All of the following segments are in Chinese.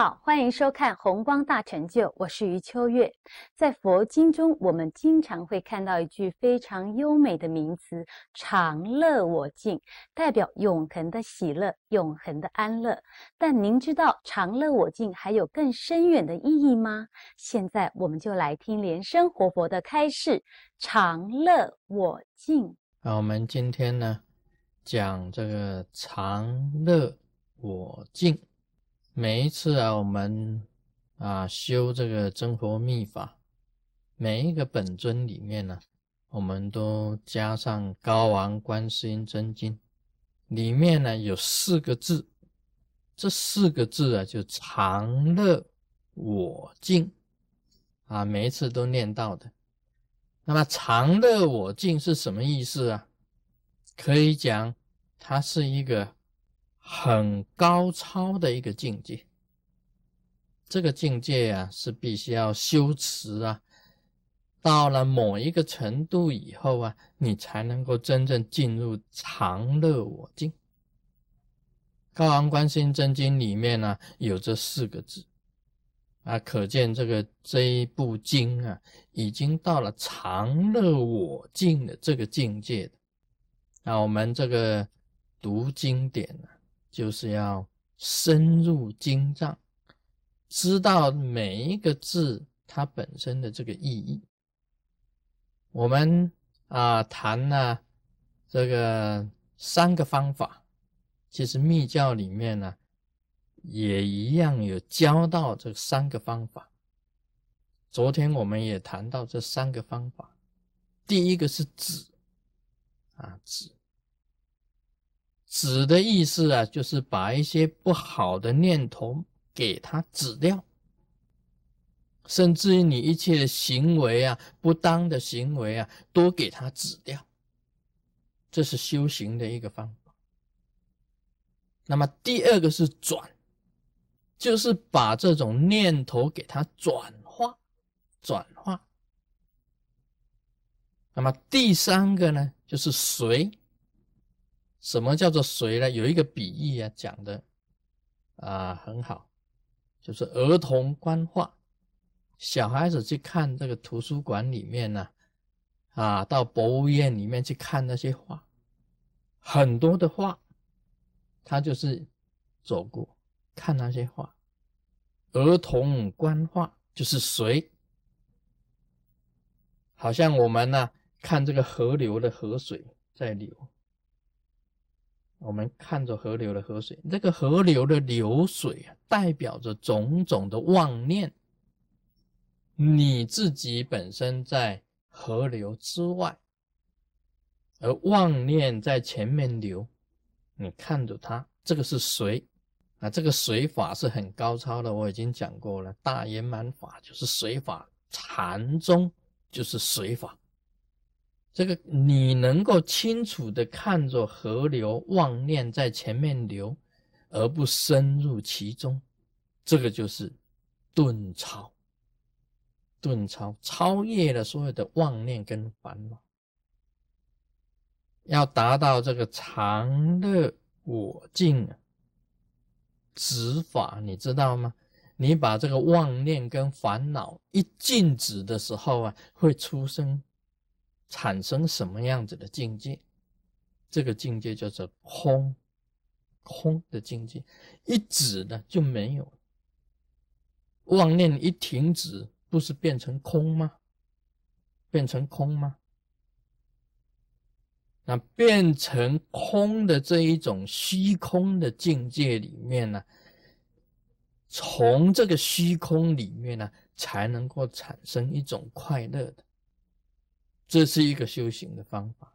好，欢迎收看《红光大成就》，我是余秋月。在佛经中，我们经常会看到一句非常优美的名词“常乐我净”，代表永恒的喜乐、永恒的安乐。但您知道“常乐我净”还有更深远的意义吗？现在我们就来听莲生活佛的开示：“常乐我净。”那我们今天呢，讲这个“常乐我净”。每一次啊，我们啊修这个真佛密法，每一个本尊里面呢，我们都加上高王观世音真经，里面呢有四个字，这四个字啊就常乐我净啊，每一次都念到的。那么常乐我净是什么意思啊？可以讲，它是一个。很高超的一个境界，这个境界啊是必须要修持啊，到了某一个程度以后啊，你才能够真正进入常乐我净。高昂观心真经里面呢有这四个字啊，可见这个这一部经啊，已经到了常乐我净的这个境界的。那我们这个读经典呢？就是要深入经藏，知道每一个字它本身的这个意义。我们啊谈了这个三个方法，其实密教里面呢也一样有教到这三个方法。昨天我们也谈到这三个方法，第一个是止啊止。止的意思啊，就是把一些不好的念头给它止掉，甚至于你一切的行为啊，不当的行为啊，都给它止掉。这是修行的一个方法。那么第二个是转，就是把这种念头给它转化，转化。那么第三个呢，就是随。什么叫做随呢？有一个比喻啊，讲的啊很好，就是儿童观画，小孩子去看这个图书馆里面呢，啊，到博物院里面去看那些画，很多的画，他就是走过看那些画，儿童观画就是随，好像我们呢看这个河流的河水在流。我们看着河流的河水，这个河流的流水啊，代表着种种的妄念。你自己本身在河流之外，而妄念在前面流，你看着它，这个是水啊。这个水法是很高超的，我已经讲过了。大圆满法就是水法，禅宗就是水法。这个你能够清楚的看着河流妄念在前面流，而不深入其中，这个就是顿超。顿超超越了所有的妄念跟烦恼，要达到这个常乐我净啊，止法，你知道吗？你把这个妄念跟烦恼一静止的时候啊，会出生。产生什么样子的境界？这个境界叫做空，空的境界，一止呢就没有妄念一停止，不是变成空吗？变成空吗？那变成空的这一种虚空的境界里面呢，从这个虚空里面呢，才能够产生一种快乐的。这是一个修行的方法。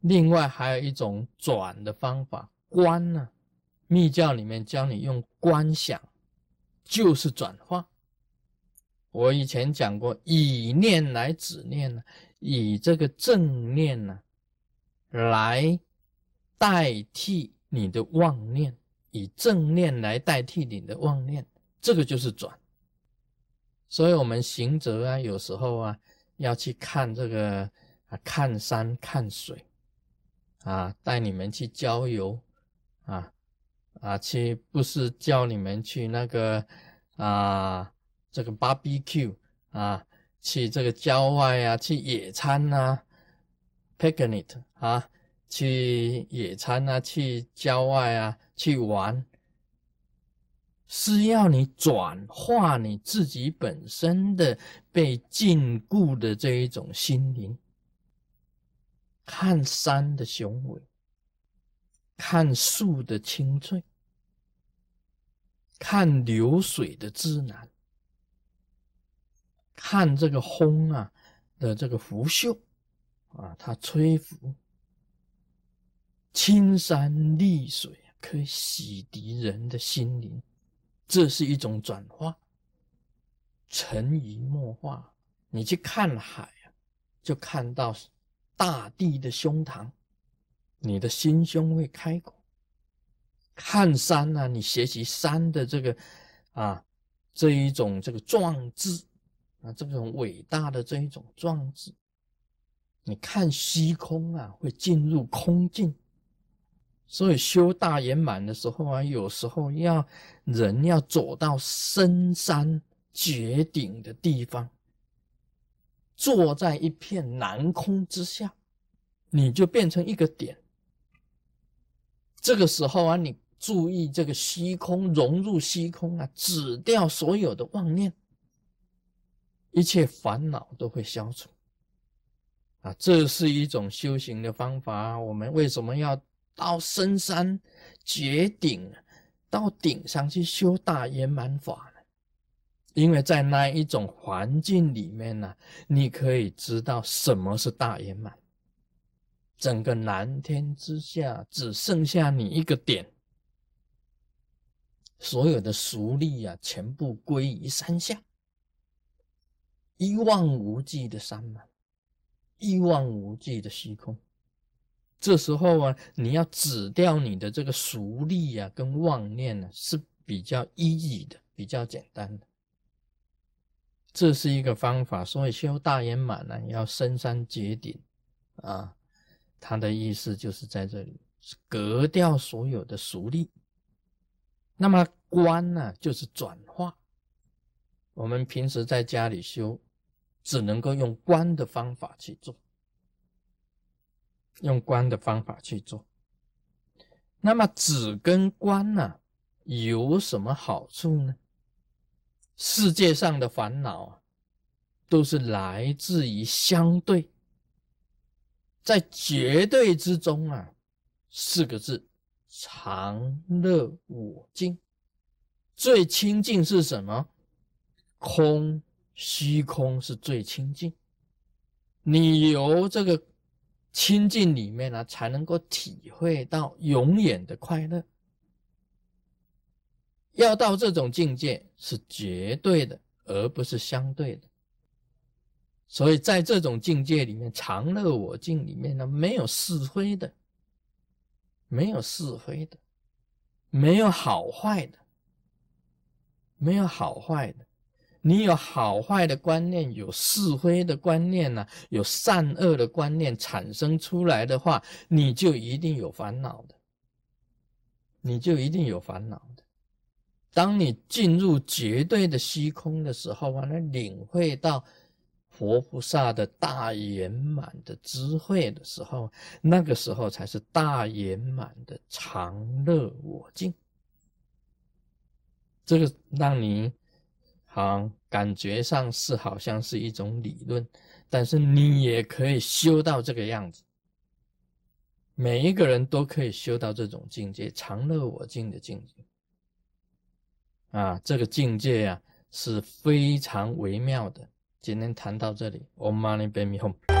另外还有一种转的方法，观呢，密教里面教你用观想，就是转化。我以前讲过，以念来止念呢，以这个正念呢，来代替你的妄念，以正念来代替你的妄念，这个就是转。所以，我们行者啊，有时候啊。要去看这个啊，看山看水，啊，带你们去郊游，啊啊，去不是叫你们去那个啊这个 barbecue 啊，去这个郊外啊，去野餐啊，picnic 啊，去野餐啊，去郊外啊，去玩。是要你转化你自己本身的被禁锢的这一种心灵，看山的雄伟，看树的清脆，看流水的自然，看这个风啊的这个拂袖啊，它吹拂，青山绿水可以洗涤人的心灵。这是一种转化，潜移默化。你去看海啊，就看到大地的胸膛，你的心胸会开阔；看山呢，你学习山的这个啊这一种这个壮志啊，这种伟大的这一种壮志。你看虚空啊，会进入空境。所以修大圆满的时候啊，有时候要人要走到深山绝顶的地方，坐在一片南空之下，你就变成一个点。这个时候啊，你注意这个虚空，融入虚空啊，止掉所有的妄念，一切烦恼都会消除。啊，这是一种修行的方法。我们为什么要？到深山绝顶，到顶上去修大圆满法？因为在那一种环境里面呢，你可以知道什么是大圆满。整个蓝天之下只剩下你一个点，所有的俗力啊，全部归于山下，一望无际的山脉，一望无际的虚空。这时候啊，你要止掉你的这个俗力啊，跟妄念呢，是比较 easy 的，比较简单的。这是一个方法，所以修大圆满呢，要深山绝顶啊。他的意思就是在这里，隔掉所有的俗力。那么观呢，就是转化。我们平时在家里修，只能够用观的方法去做。用观的方法去做，那么止跟观呢有什么好处呢？世界上的烦恼啊，都是来自于相对，在绝对之中啊，四个字：常乐我净。最清净是什么？空，虚空是最清净。你由这个。清净里面呢，才能够体会到永远的快乐。要到这种境界是绝对的，而不是相对的。所以在这种境界里面，常乐我净里面呢，没有是非的，没有是非的，没有好坏的，没有好坏的。你有好坏的观念，有是非的观念呢，有善恶的观念产生出来的话，你就一定有烦恼的，你就一定有烦恼的。当你进入绝对的虚空的时候完了领会到佛菩萨的大圆满的智慧的时候，那个时候才是大圆满的常乐我净。这个让你。好，感觉上是好像是一种理论，但是你也可以修到这个样子。每一个人都可以修到这种境界，常乐我净的境界。啊，这个境界呀是非常微妙的。今天谈到这里，Om Mani Padme Hum。